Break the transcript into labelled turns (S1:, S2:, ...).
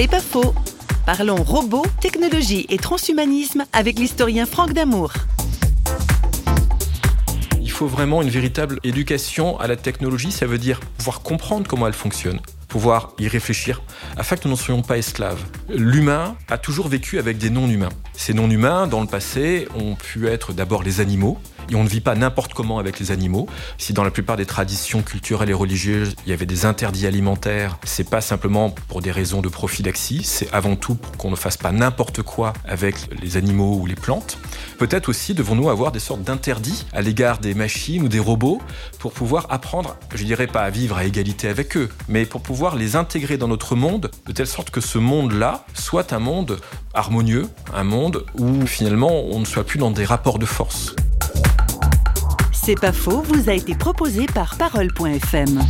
S1: C'est pas faux. Parlons robots, technologie et transhumanisme avec l'historien Franck Damour.
S2: Il faut vraiment une véritable éducation à la technologie, ça veut dire pouvoir comprendre comment elle fonctionne pouvoir y réfléchir, afin que nous n'en soyons pas esclaves. L'humain a toujours vécu avec des non-humains. Ces non-humains, dans le passé, ont pu être d'abord les animaux, et on ne vit pas n'importe comment avec les animaux. Si dans la plupart des traditions culturelles et religieuses, il y avait des interdits alimentaires, c'est pas simplement pour des raisons de prophylaxie, c'est avant tout pour qu'on ne fasse pas n'importe quoi avec les animaux ou les plantes. Peut-être aussi devons-nous avoir des sortes d'interdits à l'égard des machines ou des robots pour pouvoir apprendre, je dirais pas à vivre à égalité avec eux, mais pour pouvoir les intégrer dans notre monde de telle sorte que ce monde-là soit un monde harmonieux, un monde où finalement on ne soit plus dans des rapports de force.
S1: C'est pas faux, vous a été proposé par parole.fm.